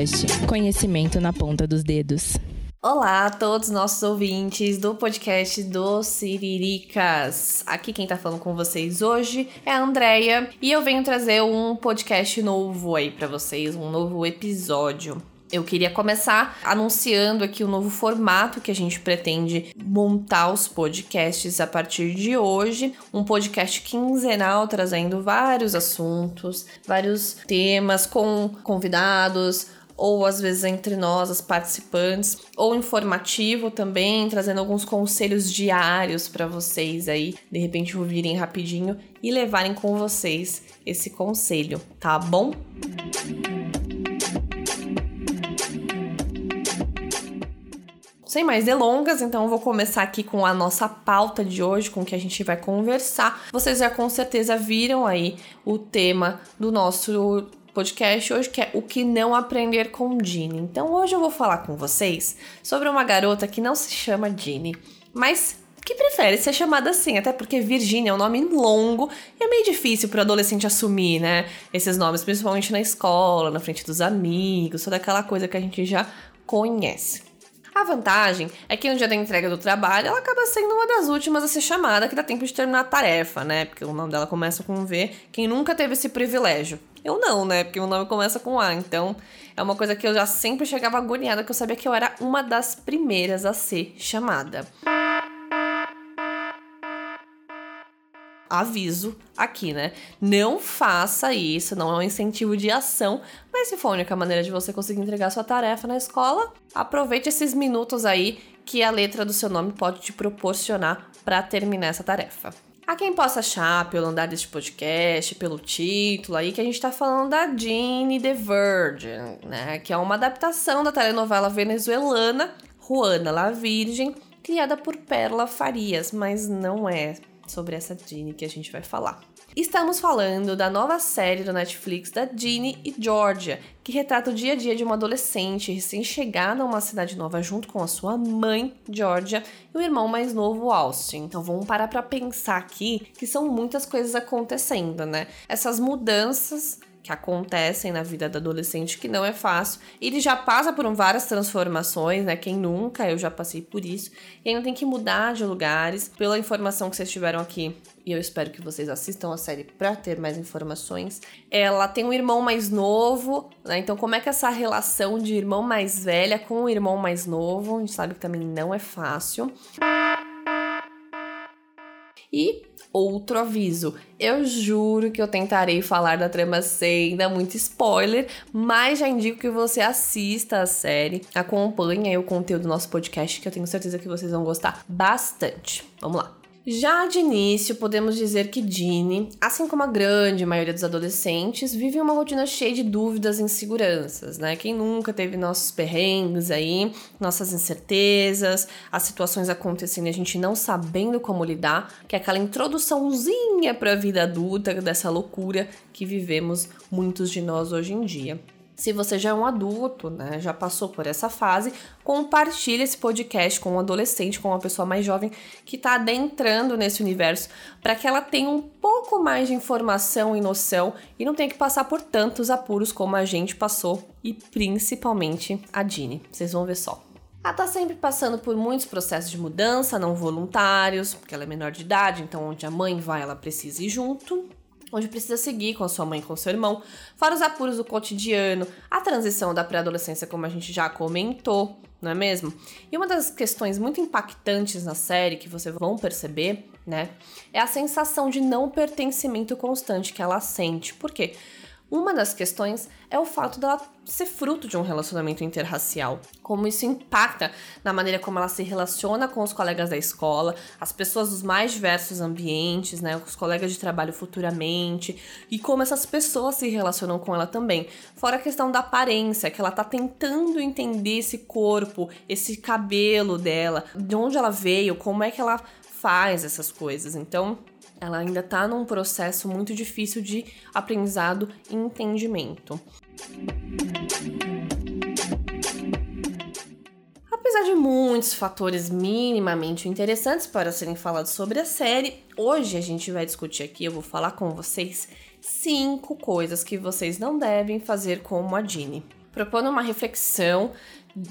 Podcast. Conhecimento na ponta dos dedos. Olá a todos os nossos ouvintes do podcast do Siriricas. Aqui quem tá falando com vocês hoje é a Andrea e eu venho trazer um podcast novo aí para vocês, um novo episódio. Eu queria começar anunciando aqui o novo formato que a gente pretende montar os podcasts a partir de hoje. Um podcast quinzenal trazendo vários assuntos, vários temas com convidados, ou às vezes entre nós, as participantes, ou informativo também, trazendo alguns conselhos diários para vocês aí, de repente ouvirem rapidinho e levarem com vocês esse conselho, tá bom? Sem mais delongas, então eu vou começar aqui com a nossa pauta de hoje, com o que a gente vai conversar. Vocês já com certeza viram aí o tema do nosso podcast hoje, que é o que não aprender com Ginny. Então hoje eu vou falar com vocês sobre uma garota que não se chama Ginny, mas que prefere ser chamada assim, até porque Virginia é um nome longo e é meio difícil para adolescente assumir, né? Esses nomes, principalmente na escola, na frente dos amigos, toda aquela coisa que a gente já conhece. A vantagem é que no dia da entrega do trabalho ela acaba sendo uma das últimas a ser chamada que dá tempo de terminar a tarefa, né? Porque o nome dela começa com V. Quem nunca teve esse privilégio? Eu não, né? Porque o nome começa com A. Então é uma coisa que eu já sempre chegava agoniada, que eu sabia que eu era uma das primeiras a ser chamada. Aviso aqui, né? Não faça isso, não é um incentivo de ação, mas se for a única maneira de você conseguir entregar sua tarefa na escola, aproveite esses minutos aí que a letra do seu nome pode te proporcionar para terminar essa tarefa. A quem possa achar pelo andar deste podcast, pelo título aí, que a gente tá falando da Jeanne the Virgin, né? Que é uma adaptação da telenovela venezuelana Juana la Virgem, criada por Perla Farias, mas não é sobre essa Ginny que a gente vai falar. Estamos falando da nova série do Netflix da Ginny e Georgia, que retrata o dia a dia de uma adolescente recém-chegada a uma cidade nova junto com a sua mãe, Georgia, e o irmão mais novo, Austin. Então vamos parar para pensar aqui que são muitas coisas acontecendo, né? Essas mudanças que acontecem na vida do adolescente que não é fácil. Ele já passa por várias transformações, né? Quem nunca, eu já passei por isso. E ainda tem que mudar de lugares. Pela informação que vocês tiveram aqui, e eu espero que vocês assistam a série para ter mais informações. Ela tem um irmão mais novo, né? Então, como é que é essa relação de irmão mais velha com o irmão mais novo? A gente sabe que também não é fácil. E outro aviso: eu juro que eu tentarei falar da trama sem dar muito spoiler, mas já indico que você assista a série, acompanhe o conteúdo do nosso podcast, que eu tenho certeza que vocês vão gostar bastante. Vamos lá. Já de início, podemos dizer que Ginny, assim como a grande maioria dos adolescentes, vive uma rotina cheia de dúvidas e inseguranças, né? Quem nunca teve nossos perrengues aí, nossas incertezas, as situações acontecendo e a gente não sabendo como lidar, que é aquela introduçãozinha para a vida adulta dessa loucura que vivemos muitos de nós hoje em dia. Se você já é um adulto, né, já passou por essa fase, compartilhe esse podcast com um adolescente, com uma pessoa mais jovem que está adentrando nesse universo, para que ela tenha um pouco mais de informação e noção e não tenha que passar por tantos apuros como a gente passou e principalmente a Dini. Vocês vão ver só. Ela tá sempre passando por muitos processos de mudança não voluntários, porque ela é menor de idade, então onde a mãe vai, ela precisa ir junto onde precisa seguir com a sua mãe com seu irmão, fora os apuros do cotidiano, a transição da pré-adolescência, como a gente já comentou, não é mesmo? E uma das questões muito impactantes na série que vocês vão perceber, né, é a sensação de não pertencimento constante que ela sente. Por quê? Uma das questões é o fato dela ser fruto de um relacionamento interracial. Como isso impacta na maneira como ela se relaciona com os colegas da escola, as pessoas dos mais diversos ambientes, né, os colegas de trabalho futuramente, e como essas pessoas se relacionam com ela também. Fora a questão da aparência, que ela tá tentando entender esse corpo, esse cabelo dela, de onde ela veio, como é que ela faz essas coisas. Então, ela ainda está num processo muito difícil de aprendizado e entendimento. Apesar de muitos fatores minimamente interessantes para serem falados sobre a série, hoje a gente vai discutir aqui, eu vou falar com vocês cinco coisas que vocês não devem fazer como a Ginny. propondo uma reflexão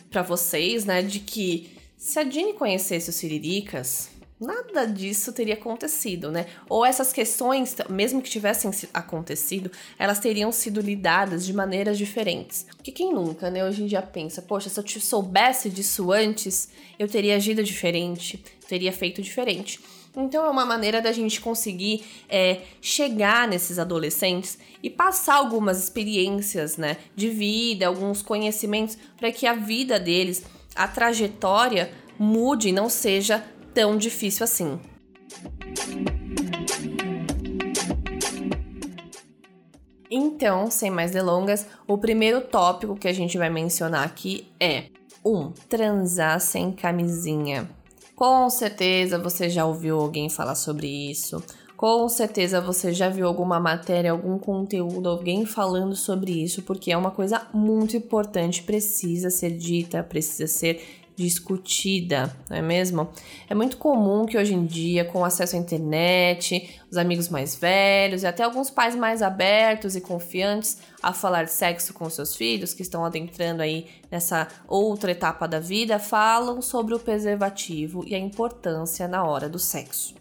para vocês, né, de que se a Dini conhecesse os Siriricas, nada disso teria acontecido, né? Ou essas questões, mesmo que tivessem acontecido, elas teriam sido lidadas de maneiras diferentes. Porque quem nunca, né, hoje em dia pensa, poxa, se eu soubesse disso antes, eu teria agido diferente, teria feito diferente. Então é uma maneira da gente conseguir é, chegar nesses adolescentes e passar algumas experiências, né, de vida, alguns conhecimentos para que a vida deles, a trajetória mude e não seja tão difícil assim. Então, sem mais delongas, o primeiro tópico que a gente vai mencionar aqui é 1. Um, transar sem camisinha. Com certeza você já ouviu alguém falar sobre isso. Com certeza você já viu alguma matéria, algum conteúdo, alguém falando sobre isso, porque é uma coisa muito importante, precisa ser dita, precisa ser discutida, não é mesmo? É muito comum que hoje em dia, com acesso à internet, os amigos mais velhos e até alguns pais mais abertos e confiantes a falar de sexo com seus filhos, que estão adentrando aí nessa outra etapa da vida, falam sobre o preservativo e a importância na hora do sexo.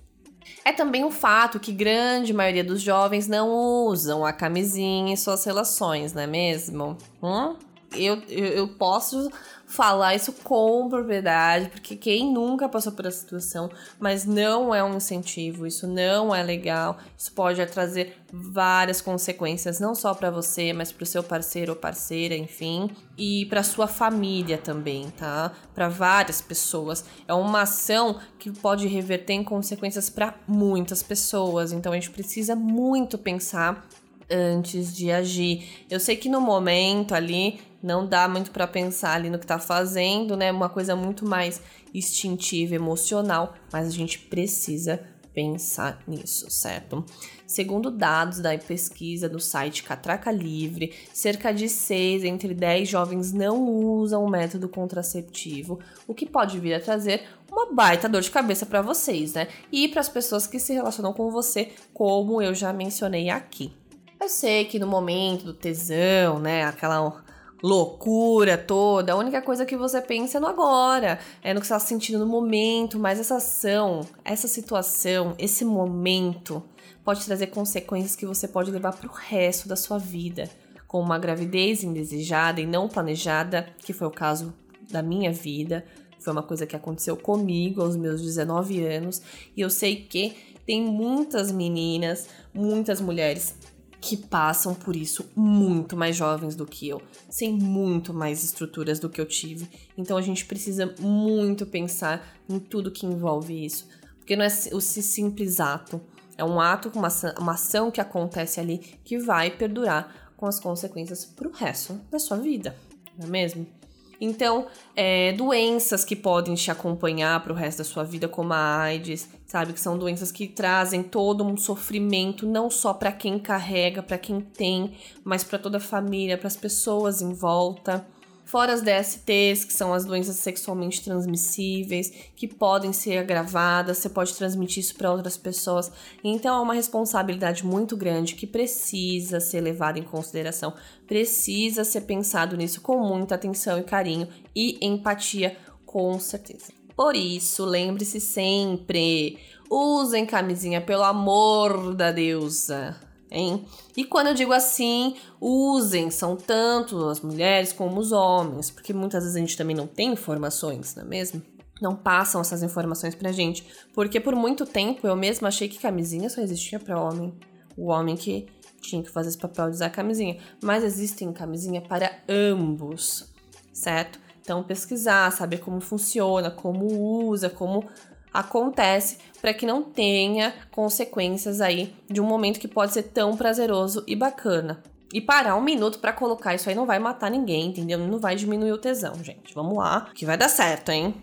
É também um fato que grande maioria dos jovens não usam a camisinha em suas relações, não é mesmo? Hum? Eu, eu, eu posso falar isso com propriedade, porque quem nunca passou por essa situação, mas não é um incentivo, isso não é legal, isso pode trazer várias consequências, não só para você, mas para o seu parceiro ou parceira, enfim, e para sua família também, tá? Para várias pessoas. É uma ação que pode reverter em consequências para muitas pessoas, então a gente precisa muito pensar antes de agir. Eu sei que no momento ali não dá muito para pensar ali no que tá fazendo, né? Uma coisa muito mais instintiva, emocional, mas a gente precisa pensar nisso, certo? Segundo dados da pesquisa do site Catraca Livre, cerca de 6 entre 10 jovens não usam o método contraceptivo, o que pode vir a trazer uma baita dor de cabeça para vocês, né? E para as pessoas que se relacionam com você, como eu já mencionei aqui. Eu sei que no momento do tesão, né, aquela loucura toda, a única coisa que você pensa é no agora, é no que você está sentindo no momento, mas essa ação, essa situação, esse momento pode trazer consequências que você pode levar para o resto da sua vida, como uma gravidez indesejada e não planejada, que foi o caso da minha vida, foi uma coisa que aconteceu comigo aos meus 19 anos, e eu sei que tem muitas meninas, muitas mulheres que passam por isso muito mais jovens do que eu, sem muito mais estruturas do que eu tive. Então a gente precisa muito pensar em tudo que envolve isso, porque não é o simples ato, é um ato uma, uma ação que acontece ali que vai perdurar com as consequências para o resto da sua vida, não é mesmo? Então, é, doenças que podem te acompanhar para o resto da sua vida, como a AIDS, sabe? Que são doenças que trazem todo um sofrimento, não só para quem carrega, para quem tem, mas para toda a família, para as pessoas em volta. Fora as DSTs, que são as doenças sexualmente transmissíveis, que podem ser agravadas, você pode transmitir isso para outras pessoas. Então é uma responsabilidade muito grande que precisa ser levada em consideração, precisa ser pensado nisso com muita atenção e carinho e empatia, com certeza. Por isso, lembre-se sempre: usem camisinha, pelo amor da deusa hein? E quando eu digo assim, usem, são tanto as mulheres como os homens, porque muitas vezes a gente também não tem informações, não é mesmo? Não passam essas informações pra gente, porque por muito tempo eu mesma achei que camisinha só existia para homem. O homem que tinha que fazer esse papel de usar camisinha, mas existem camisinha para ambos, certo? Então pesquisar, saber como funciona, como usa, como acontece para que não tenha consequências aí de um momento que pode ser tão prazeroso e bacana. E parar um minuto para colocar isso aí não vai matar ninguém, entendeu? Não vai diminuir o tesão, gente. Vamos lá, que vai dar certo, hein?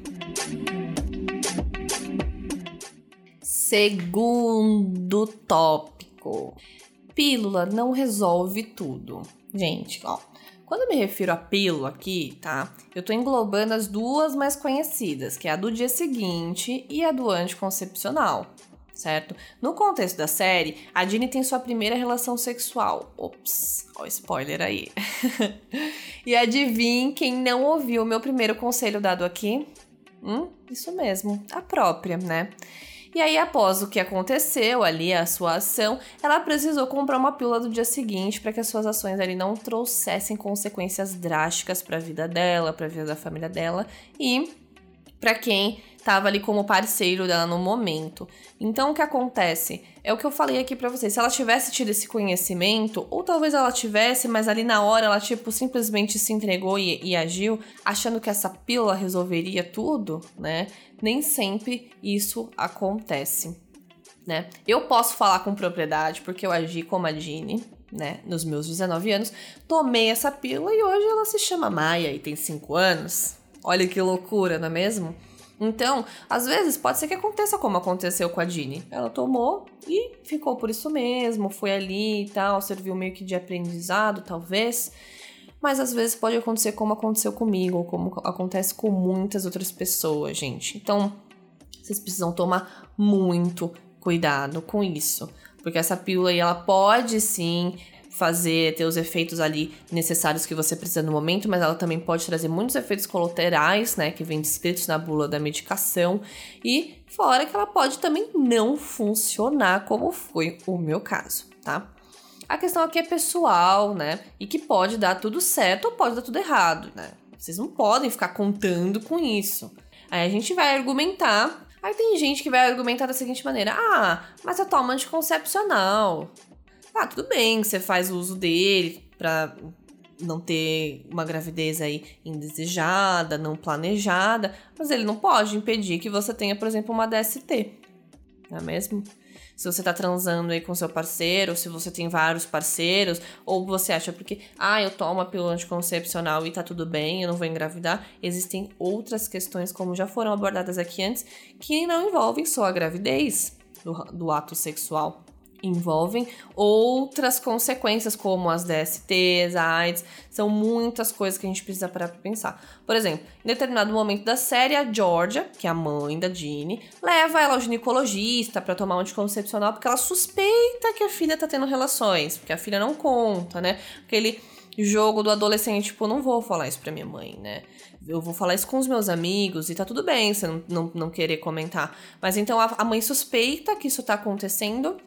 Segundo tópico. Pílula não resolve tudo. Gente, ó, quando eu me refiro a pílula aqui, tá? Eu tô englobando as duas mais conhecidas, que é a do dia seguinte e a do anticoncepcional. certo? No contexto da série, a Ginny tem sua primeira relação sexual. Ops, ó, spoiler aí. e adivinhe quem não ouviu o meu primeiro conselho dado aqui? Hum, isso mesmo, a própria, né? E aí, após o que aconteceu ali, a sua ação, ela precisou comprar uma pílula do dia seguinte para que as suas ações ali não trouxessem consequências drásticas para a vida dela, para a vida da família dela e para quem estava ali como parceiro dela no momento. Então o que acontece? É o que eu falei aqui para vocês. Se ela tivesse tido esse conhecimento, ou talvez ela tivesse, mas ali na hora ela tipo simplesmente se entregou e, e agiu, achando que essa pílula resolveria tudo, né? Nem sempre isso acontece. Né? Eu posso falar com propriedade porque eu agi como a Jeannie, né, nos meus 19 anos, tomei essa pílula e hoje ela se chama Maia e tem 5 anos. Olha que loucura, não é mesmo? Então, às vezes pode ser que aconteça como aconteceu com a Dini. Ela tomou e ficou por isso mesmo, foi ali e tal, serviu meio que de aprendizado, talvez. Mas às vezes pode acontecer como aconteceu comigo, como acontece com muitas outras pessoas, gente. Então, vocês precisam tomar muito cuidado com isso. Porque essa pílula aí, ela pode sim fazer, ter os efeitos ali necessários que você precisa no momento, mas ela também pode trazer muitos efeitos colaterais, né, que vem descritos na bula da medicação, e fora que ela pode também não funcionar, como foi o meu caso, tá? A questão aqui é pessoal, né, e que pode dar tudo certo ou pode dar tudo errado, né? Vocês não podem ficar contando com isso. Aí a gente vai argumentar Aí tem gente que vai argumentar da seguinte maneira: ah, mas eu tomo anticoncepcional. Ah, tudo bem, você faz uso dele pra não ter uma gravidez aí indesejada, não planejada, mas ele não pode impedir que você tenha, por exemplo, uma DST. Não é mesmo? Se você tá transando aí com seu parceiro, se você tem vários parceiros, ou você acha porque, ah, eu tomo a pílula anticoncepcional e tá tudo bem, eu não vou engravidar, existem outras questões, como já foram abordadas aqui antes, que não envolvem só a gravidez do, do ato sexual envolvem outras consequências, como as DSTs, a AIDS, são muitas coisas que a gente precisa parar pra pensar. Por exemplo, em determinado momento da série, a Georgia, que é a mãe da Jeannie, leva ela ao ginecologista para tomar um anticoncepcional porque ela suspeita que a filha tá tendo relações, porque a filha não conta, né? Aquele jogo do adolescente, tipo, não vou falar isso pra minha mãe, né? Eu vou falar isso com os meus amigos e tá tudo bem você não, não, não querer comentar. Mas então a, a mãe suspeita que isso tá acontecendo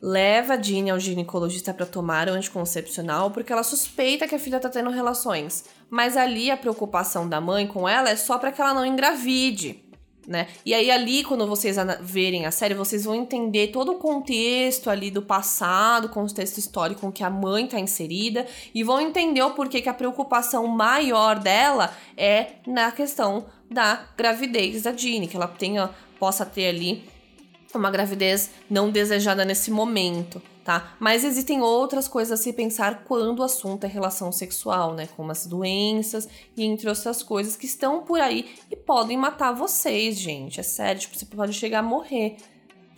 leva a Jeannie ao ginecologista para tomar o anticoncepcional porque ela suspeita que a filha tá tendo relações. Mas ali a preocupação da mãe com ela é só para que ela não engravide. Né? E aí ali, quando vocês verem a série, vocês vão entender todo o contexto ali do passado, contexto histórico com que a mãe tá inserida, e vão entender o porquê que a preocupação maior dela é na questão da gravidez da Jeannie, que ela tenha, possa ter ali uma gravidez não desejada nesse momento, tá? Mas existem outras coisas a se pensar quando o assunto é relação sexual, né? Como as doenças e entre outras coisas que estão por aí e podem matar vocês, gente. É sério, tipo, você pode chegar a morrer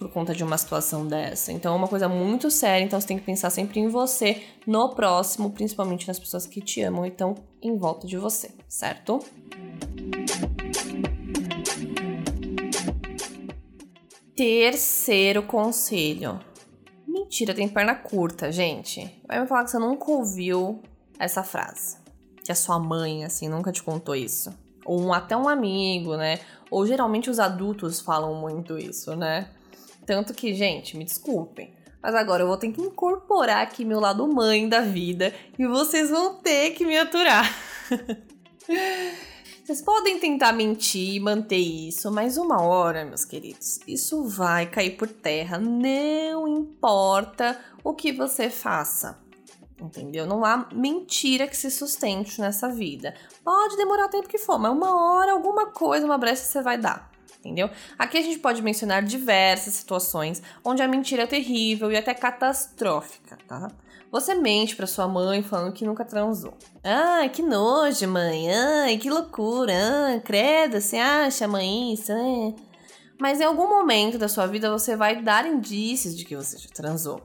por conta de uma situação dessa. Então é uma coisa muito séria, então você tem que pensar sempre em você, no próximo, principalmente nas pessoas que te amam e estão em volta de você, certo? Terceiro conselho. Mentira, tem perna curta, gente. Vai me falar que você nunca ouviu essa frase. Que a sua mãe, assim, nunca te contou isso. Ou um, até um amigo, né? Ou geralmente os adultos falam muito isso, né? Tanto que, gente, me desculpem. Mas agora eu vou ter que incorporar aqui meu lado mãe da vida e vocês vão ter que me aturar. Vocês podem tentar mentir e manter isso, mas uma hora, meus queridos, isso vai cair por terra, não importa o que você faça. Entendeu? Não há mentira que se sustente nessa vida. Pode demorar o tempo que for, mas uma hora, alguma coisa, uma brecha você vai dar entendeu? Aqui a gente pode mencionar diversas situações onde a mentira é terrível e até catastrófica, tá? Você mente para sua mãe falando que nunca transou. Ai, que nojo, mãe. Ai, que loucura. Ai, credo, você acha, mãe, isso? É. Mas em algum momento da sua vida você vai dar indícios de que você já transou.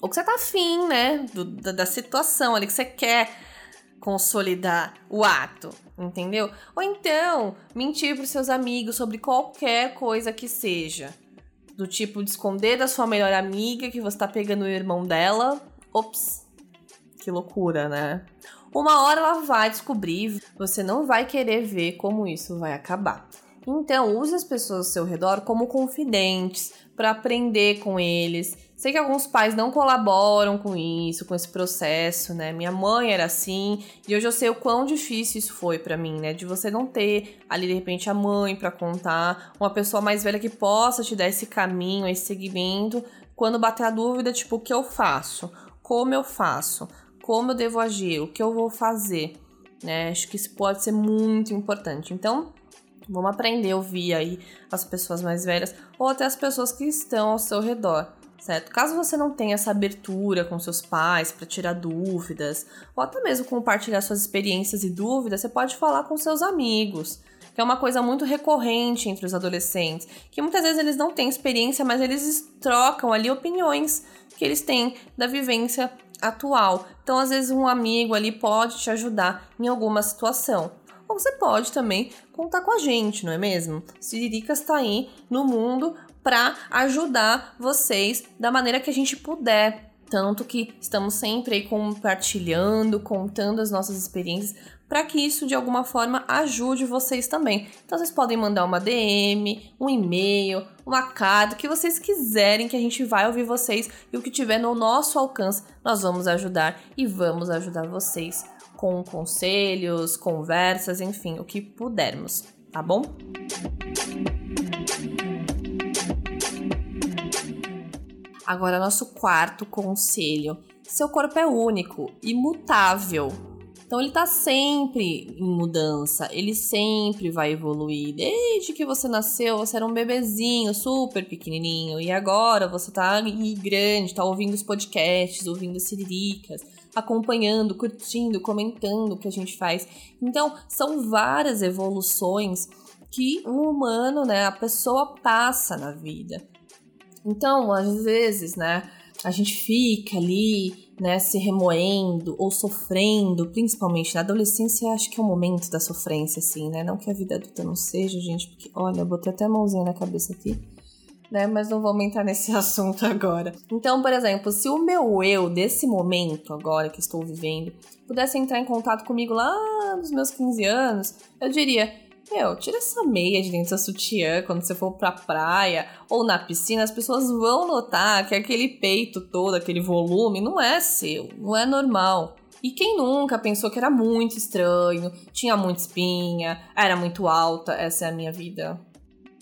Ou que você tá afim, né? Do, da, da situação ali, que você quer consolidar o ato, entendeu? Ou então mentir para seus amigos sobre qualquer coisa que seja Do tipo de esconder da sua melhor amiga que você tá pegando o irmão dela. Ops, que loucura, né? Uma hora ela vai descobrir, você não vai querer ver como isso vai acabar. Então, use as pessoas ao seu redor como confidentes para aprender com eles. Sei que alguns pais não colaboram com isso, com esse processo, né? Minha mãe era assim, e hoje eu sei o quão difícil isso foi para mim, né? De você não ter ali de repente a mãe para contar, uma pessoa mais velha que possa te dar esse caminho, esse segmento, quando bater a dúvida, tipo, o que eu faço? Como eu faço? Como eu devo agir? O que eu vou fazer? Né? Acho que isso pode ser muito importante. Então, Vamos aprender a ouvir aí as pessoas mais velhas ou até as pessoas que estão ao seu redor, certo? Caso você não tenha essa abertura com seus pais para tirar dúvidas, ou até mesmo compartilhar suas experiências e dúvidas, você pode falar com seus amigos, que é uma coisa muito recorrente entre os adolescentes, que muitas vezes eles não têm experiência, mas eles trocam ali opiniões que eles têm da vivência atual. Então, às vezes, um amigo ali pode te ajudar em alguma situação. Ou você pode também contar com a gente, não é mesmo? Siriricas está aí no mundo para ajudar vocês da maneira que a gente puder. Tanto que estamos sempre aí compartilhando, contando as nossas experiências para que isso de alguma forma ajude vocês também. Então vocês podem mandar uma DM, um e-mail, uma carta, o que vocês quiserem que a gente vai ouvir vocês e o que tiver no nosso alcance, nós vamos ajudar e vamos ajudar vocês com conselhos, conversas, enfim, o que pudermos, tá bom? Agora, nosso quarto conselho: seu corpo é único, imutável. Então ele tá sempre em mudança, ele sempre vai evoluir. Desde que você nasceu, você era um bebezinho super pequenininho e agora você tá grande, tá ouvindo os podcasts, ouvindo as siriricas, acompanhando, curtindo, comentando o que a gente faz. Então, são várias evoluções que o humano, né, a pessoa passa na vida. Então, às vezes, né, a gente fica ali, né, se remoendo ou sofrendo, principalmente na adolescência, acho que é o momento da sofrência, assim, né? Não que a vida adulta não seja, gente, porque, olha, eu botei até a mãozinha na cabeça aqui né? Mas não vamos entrar nesse assunto agora. Então, por exemplo, se o meu eu desse momento agora que estou vivendo pudesse entrar em contato comigo lá nos meus 15 anos, eu diria: meu, tira essa meia de dentro da sutiã quando você for pra praia ou na piscina, as pessoas vão notar que aquele peito todo, aquele volume, não é seu, não é normal. E quem nunca pensou que era muito estranho, tinha muita espinha, era muito alta, essa é a minha vida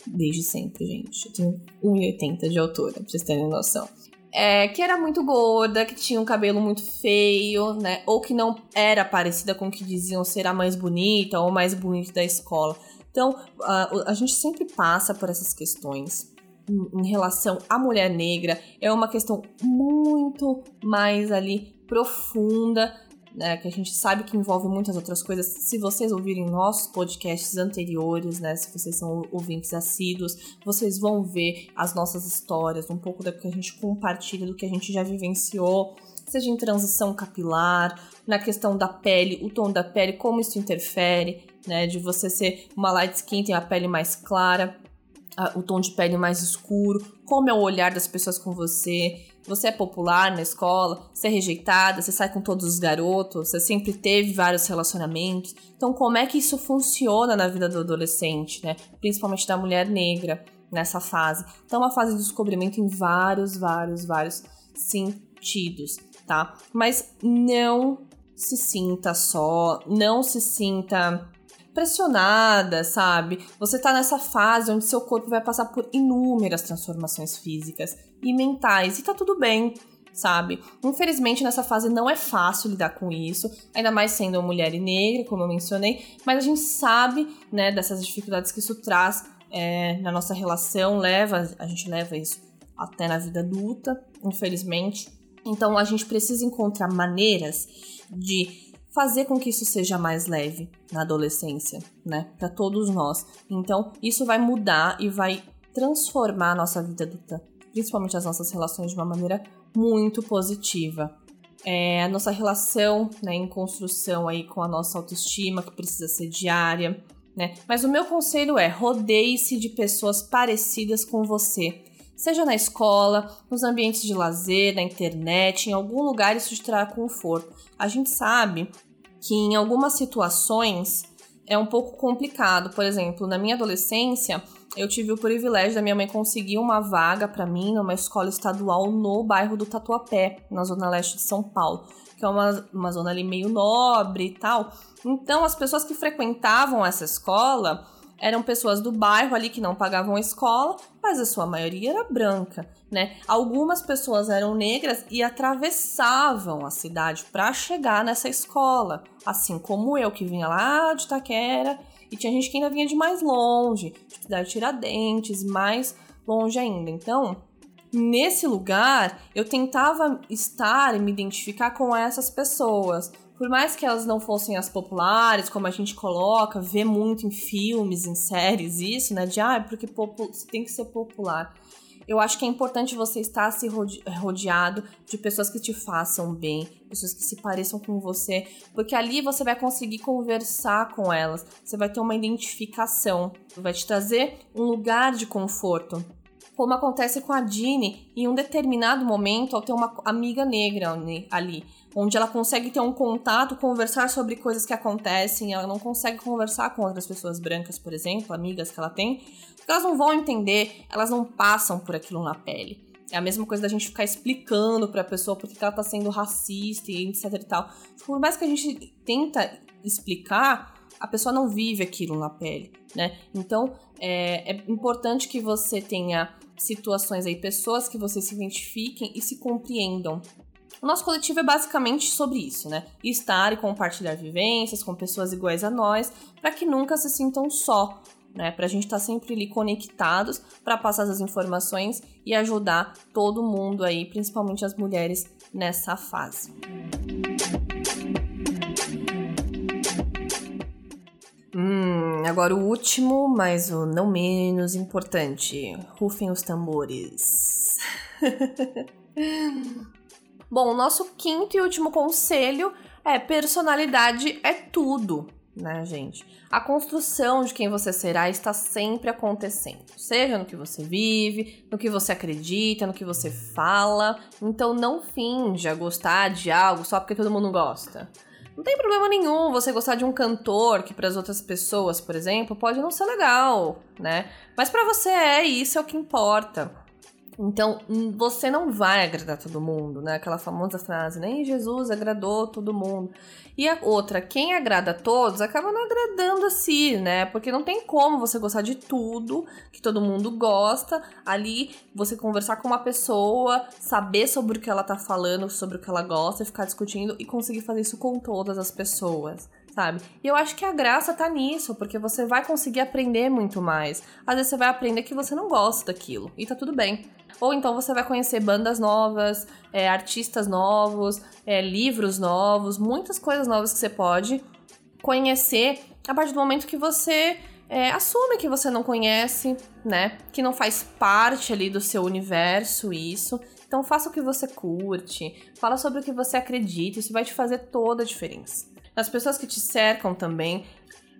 desde sempre, gente. Eu tenho 1,80 de altura, pra vocês terem noção. É, que era muito gorda, que tinha um cabelo muito feio, né? Ou que não era parecida com o que diziam ser a mais bonita ou mais bonita da escola. Então, a, gente sempre passa por essas questões em relação à mulher negra. É uma questão muito mais ali profunda né, que a gente sabe que envolve muitas outras coisas. Se vocês ouvirem nossos podcasts anteriores, né, se vocês são ouvintes assíduos, vocês vão ver as nossas histórias, um pouco do que a gente compartilha, do que a gente já vivenciou, seja em transição capilar, na questão da pele, o tom da pele, como isso interfere, né, de você ser uma light skin, tem a pele mais clara, o tom de pele mais escuro, como é o olhar das pessoas com você, você é popular na escola, você é rejeitada, você sai com todos os garotos, você sempre teve vários relacionamentos. Então, como é que isso funciona na vida do adolescente, né? Principalmente da mulher negra nessa fase. Então, é uma fase de descobrimento em vários, vários, vários sentidos, tá? Mas não se sinta só, não se sinta pressionada, sabe? Você tá nessa fase onde seu corpo vai passar por inúmeras transformações físicas e mentais, e tá tudo bem, sabe? Infelizmente, nessa fase não é fácil lidar com isso, ainda mais sendo uma mulher e negra, como eu mencionei, mas a gente sabe, né, dessas dificuldades que isso traz é, na nossa relação, leva, a gente leva isso até na vida adulta, infelizmente. Então a gente precisa encontrar maneiras de fazer com que isso seja mais leve na adolescência, né? Para todos nós. Então, isso vai mudar e vai transformar a nossa vida adulta, principalmente as nossas relações, de uma maneira muito positiva. É, a nossa relação né, em construção aí com a nossa autoestima, que precisa ser diária, né? Mas o meu conselho é rodeie-se de pessoas parecidas com você. Seja na escola, nos ambientes de lazer, na internet, em algum lugar isso te trará conforto. A gente sabe que em algumas situações é um pouco complicado. Por exemplo, na minha adolescência, eu tive o privilégio da minha mãe conseguir uma vaga para mim numa escola estadual no bairro do Tatuapé, na zona leste de São Paulo, que é uma, uma zona ali meio nobre e tal. Então, as pessoas que frequentavam essa escola eram pessoas do bairro ali que não pagavam a escola, mas a sua maioria era branca, né? Algumas pessoas eram negras e atravessavam a cidade para chegar nessa escola, assim como eu que vinha lá de Taquera e tinha gente que ainda vinha de mais longe, de cidade Tiradentes, mais longe ainda. Então, nesse lugar, eu tentava estar e me identificar com essas pessoas por mais que elas não fossem as populares, como a gente coloca, vê muito em filmes, em séries, isso, né? De ah, porque você tem que ser popular. Eu acho que é importante você estar se rodeado de pessoas que te façam bem, pessoas que se pareçam com você, porque ali você vai conseguir conversar com elas, você vai ter uma identificação, vai te trazer um lugar de conforto como acontece com a Jeannie em um determinado momento ao ter uma amiga negra ali, onde ela consegue ter um contato, conversar sobre coisas que acontecem, ela não consegue conversar com outras pessoas brancas, por exemplo, amigas que ela tem, porque elas não vão entender, elas não passam por aquilo na pele. É a mesma coisa da gente ficar explicando pra pessoa porque ela tá sendo racista e etc e tal. Por mais que a gente tenta explicar, a pessoa não vive aquilo na pele, né? Então, é, é importante que você tenha situações aí, pessoas que vocês se identifiquem e se compreendam. O nosso coletivo é basicamente sobre isso, né? Estar e compartilhar vivências com pessoas iguais a nós, para que nunca se sintam só, né? Pra gente estar tá sempre ali conectados para passar as informações e ajudar todo mundo aí, principalmente as mulheres nessa fase. Hum, agora o último, mas o não menos importante. Rufem os tambores. Bom, o nosso quinto e último conselho é personalidade é tudo, né, gente? A construção de quem você será está sempre acontecendo, seja no que você vive, no que você acredita, no que você fala. Então não finja gostar de algo só porque todo mundo gosta. Não tem problema nenhum você gostar de um cantor que para as outras pessoas, por exemplo, pode não ser legal, né? Mas para você é, isso é o que importa. Então, você não vai agradar todo mundo, né? Aquela famosa frase, nem Jesus agradou todo mundo. E a outra, quem agrada a todos acaba não agradando a si, né? Porque não tem como você gostar de tudo que todo mundo gosta. Ali, você conversar com uma pessoa, saber sobre o que ela tá falando, sobre o que ela gosta, ficar discutindo e conseguir fazer isso com todas as pessoas sabe? E eu acho que a graça tá nisso, porque você vai conseguir aprender muito mais. Às vezes você vai aprender que você não gosta daquilo, e tá tudo bem. Ou então você vai conhecer bandas novas, é, artistas novos, é, livros novos, muitas coisas novas que você pode conhecer a partir do momento que você é, assume que você não conhece, né? Que não faz parte ali do seu universo isso. Então faça o que você curte, fala sobre o que você acredita, isso vai te fazer toda a diferença. As pessoas que te cercam também.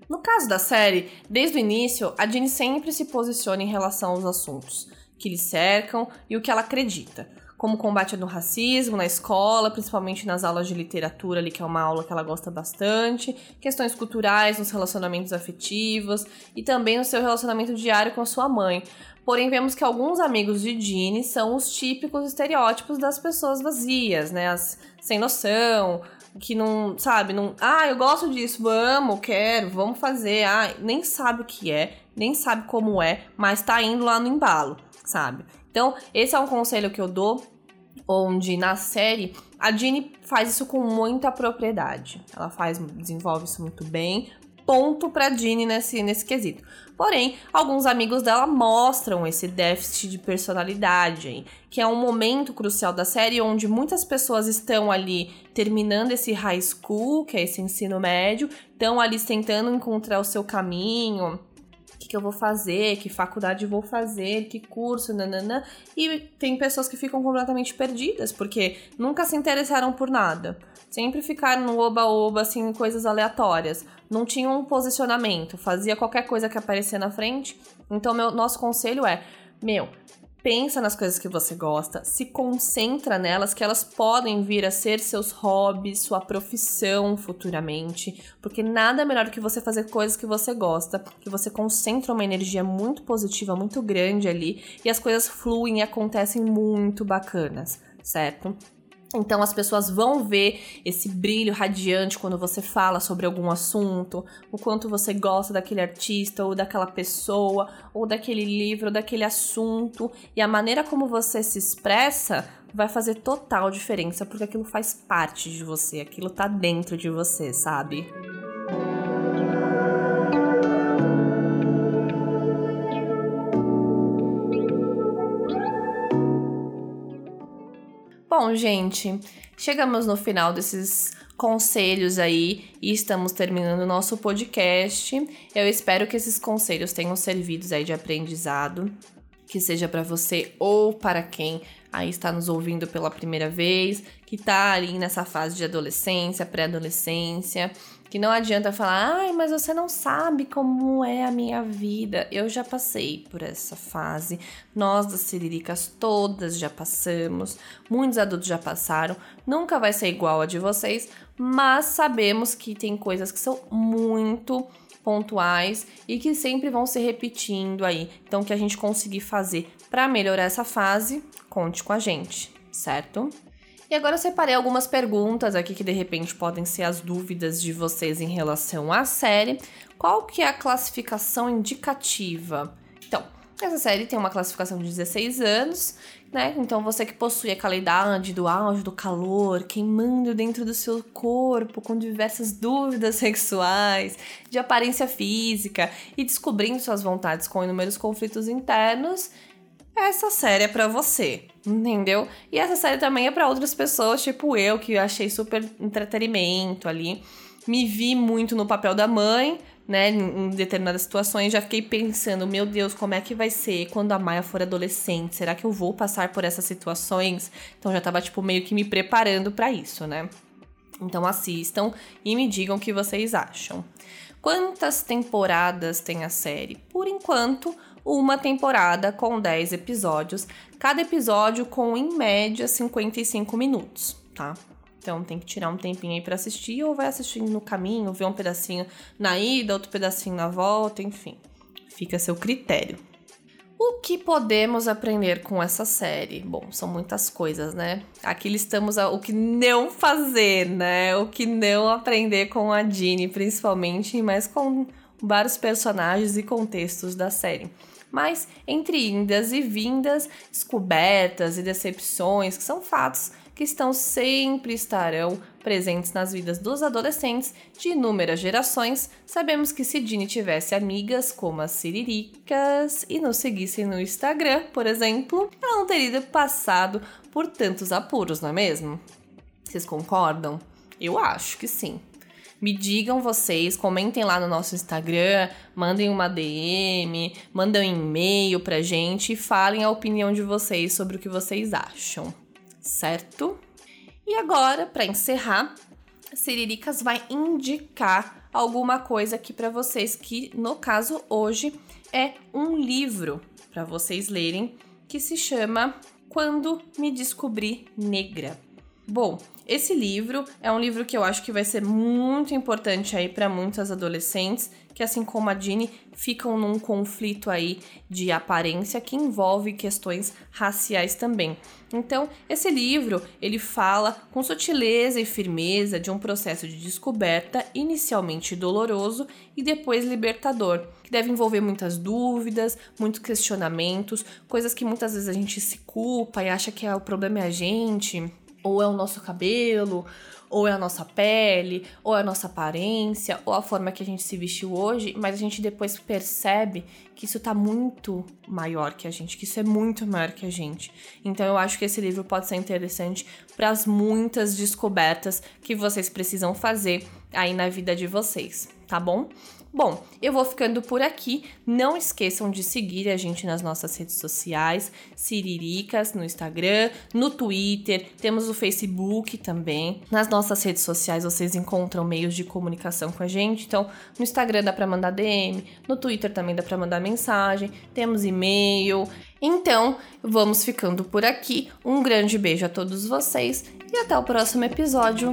No caso da série, desde o início, a Jeannie sempre se posiciona em relação aos assuntos que lhe cercam e o que ela acredita, como combate no racismo na escola, principalmente nas aulas de literatura, ali, que é uma aula que ela gosta bastante, questões culturais nos relacionamentos afetivos e também no seu relacionamento diário com a sua mãe. Porém, vemos que alguns amigos de Jeanne são os típicos estereótipos das pessoas vazias, né? As sem noção, que não, sabe, não, ah, eu gosto disso, vamos, quero, vamos fazer, ah, nem sabe o que é, nem sabe como é, mas tá indo lá no embalo sabe? Então, esse é um conselho que eu dou, onde na série a Jeannie faz isso com muita propriedade. Ela faz, desenvolve isso muito bem. Ponto pra Jeannie nesse, nesse quesito. Porém, alguns amigos dela mostram esse déficit de personalidade, hein? que é um momento crucial da série onde muitas pessoas estão ali terminando esse high school, que é esse ensino médio, estão ali tentando encontrar o seu caminho, o que, que eu vou fazer, que faculdade vou fazer, que curso, nananã. E tem pessoas que ficam completamente perdidas, porque nunca se interessaram por nada. Sempre ficaram no oba-oba, assim, coisas aleatórias. Não tinham um posicionamento, fazia qualquer coisa que aparecia na frente. Então, meu, nosso conselho é: meu, pensa nas coisas que você gosta, se concentra nelas, que elas podem vir a ser seus hobbies, sua profissão futuramente, porque nada melhor do que você fazer coisas que você gosta, que você concentra uma energia muito positiva, muito grande ali, e as coisas fluem e acontecem muito bacanas, certo? Então as pessoas vão ver esse brilho radiante quando você fala sobre algum assunto, o quanto você gosta daquele artista ou daquela pessoa, ou daquele livro, ou daquele assunto, e a maneira como você se expressa vai fazer total diferença, porque aquilo faz parte de você, aquilo tá dentro de você, sabe? Bom, gente, chegamos no final desses conselhos aí e estamos terminando o nosso podcast. Eu espero que esses conselhos tenham servido aí de aprendizado, que seja para você ou para quem aí está nos ouvindo pela primeira vez, que tá ali nessa fase de adolescência, pré-adolescência, que não adianta falar, ai, mas você não sabe como é a minha vida. Eu já passei por essa fase. Nós das Siriricas todas já passamos, muitos adultos já passaram. Nunca vai ser igual a de vocês, mas sabemos que tem coisas que são muito pontuais e que sempre vão se repetindo aí. Então, que a gente conseguir fazer para melhorar essa fase, conte com a gente, certo? E agora eu separei algumas perguntas aqui que de repente podem ser as dúvidas de vocês em relação à série. Qual que é a classificação indicativa? Então, essa série tem uma classificação de 16 anos, né? Então você que possui aquela idade do auge do calor, queimando dentro do seu corpo, com diversas dúvidas sexuais, de aparência física e descobrindo suas vontades com inúmeros conflitos internos, essa série é para você, entendeu? E essa série também é para outras pessoas, tipo eu, que achei super entretenimento ali. Me vi muito no papel da mãe, né, em determinadas situações, já fiquei pensando, meu Deus, como é que vai ser quando a Maia for adolescente? Será que eu vou passar por essas situações? Então já tava tipo meio que me preparando para isso, né? Então assistam e me digam o que vocês acham. Quantas temporadas tem a série? Por enquanto, uma temporada com 10 episódios, cada episódio com em média 55 minutos, tá? Então tem que tirar um tempinho aí para assistir ou vai assistindo no caminho, ver um pedacinho na ida, outro pedacinho na volta, enfim. Fica a seu critério. O que podemos aprender com essa série? Bom, são muitas coisas, né? Aqui listamos o que não fazer, né? O que não aprender com a Jeannie, principalmente, mas com vários personagens e contextos da série. Mas entre indas e vindas, descobertas e decepções, que são fatos que estão sempre estarão presentes nas vidas dos adolescentes de inúmeras gerações, sabemos que se Dini tivesse amigas como as Siriricas e nos seguisse no Instagram, por exemplo, ela não teria passado por tantos apuros, não é mesmo? Vocês concordam? Eu acho que sim. Me digam vocês, comentem lá no nosso Instagram, mandem uma DM, mandem um e-mail pra gente e falem a opinião de vocês sobre o que vocês acham, certo? E agora, para encerrar, Siriricas vai indicar alguma coisa aqui para vocês que, no caso hoje, é um livro para vocês lerem que se chama Quando me descobri negra. Bom, esse livro é um livro que eu acho que vai ser muito importante aí para muitas adolescentes que, assim como a Dini, ficam num conflito aí de aparência que envolve questões raciais também. Então, esse livro, ele fala com sutileza e firmeza de um processo de descoberta inicialmente doloroso e depois libertador, que deve envolver muitas dúvidas, muitos questionamentos, coisas que muitas vezes a gente se culpa e acha que é, o problema é a gente ou é o nosso cabelo, ou é a nossa pele, ou é a nossa aparência, ou a forma que a gente se vestiu hoje, mas a gente depois percebe que isso tá muito maior que a gente, que isso é muito maior que a gente. Então eu acho que esse livro pode ser interessante para as muitas descobertas que vocês precisam fazer aí na vida de vocês, tá bom? Bom, eu vou ficando por aqui. Não esqueçam de seguir a gente nas nossas redes sociais, Siriricas, no Instagram, no Twitter, temos o Facebook também. Nas nossas redes sociais vocês encontram meios de comunicação com a gente. Então, no Instagram dá para mandar DM, no Twitter também dá para mandar mensagem, temos e-mail. Então, vamos ficando por aqui. Um grande beijo a todos vocês e até o próximo episódio.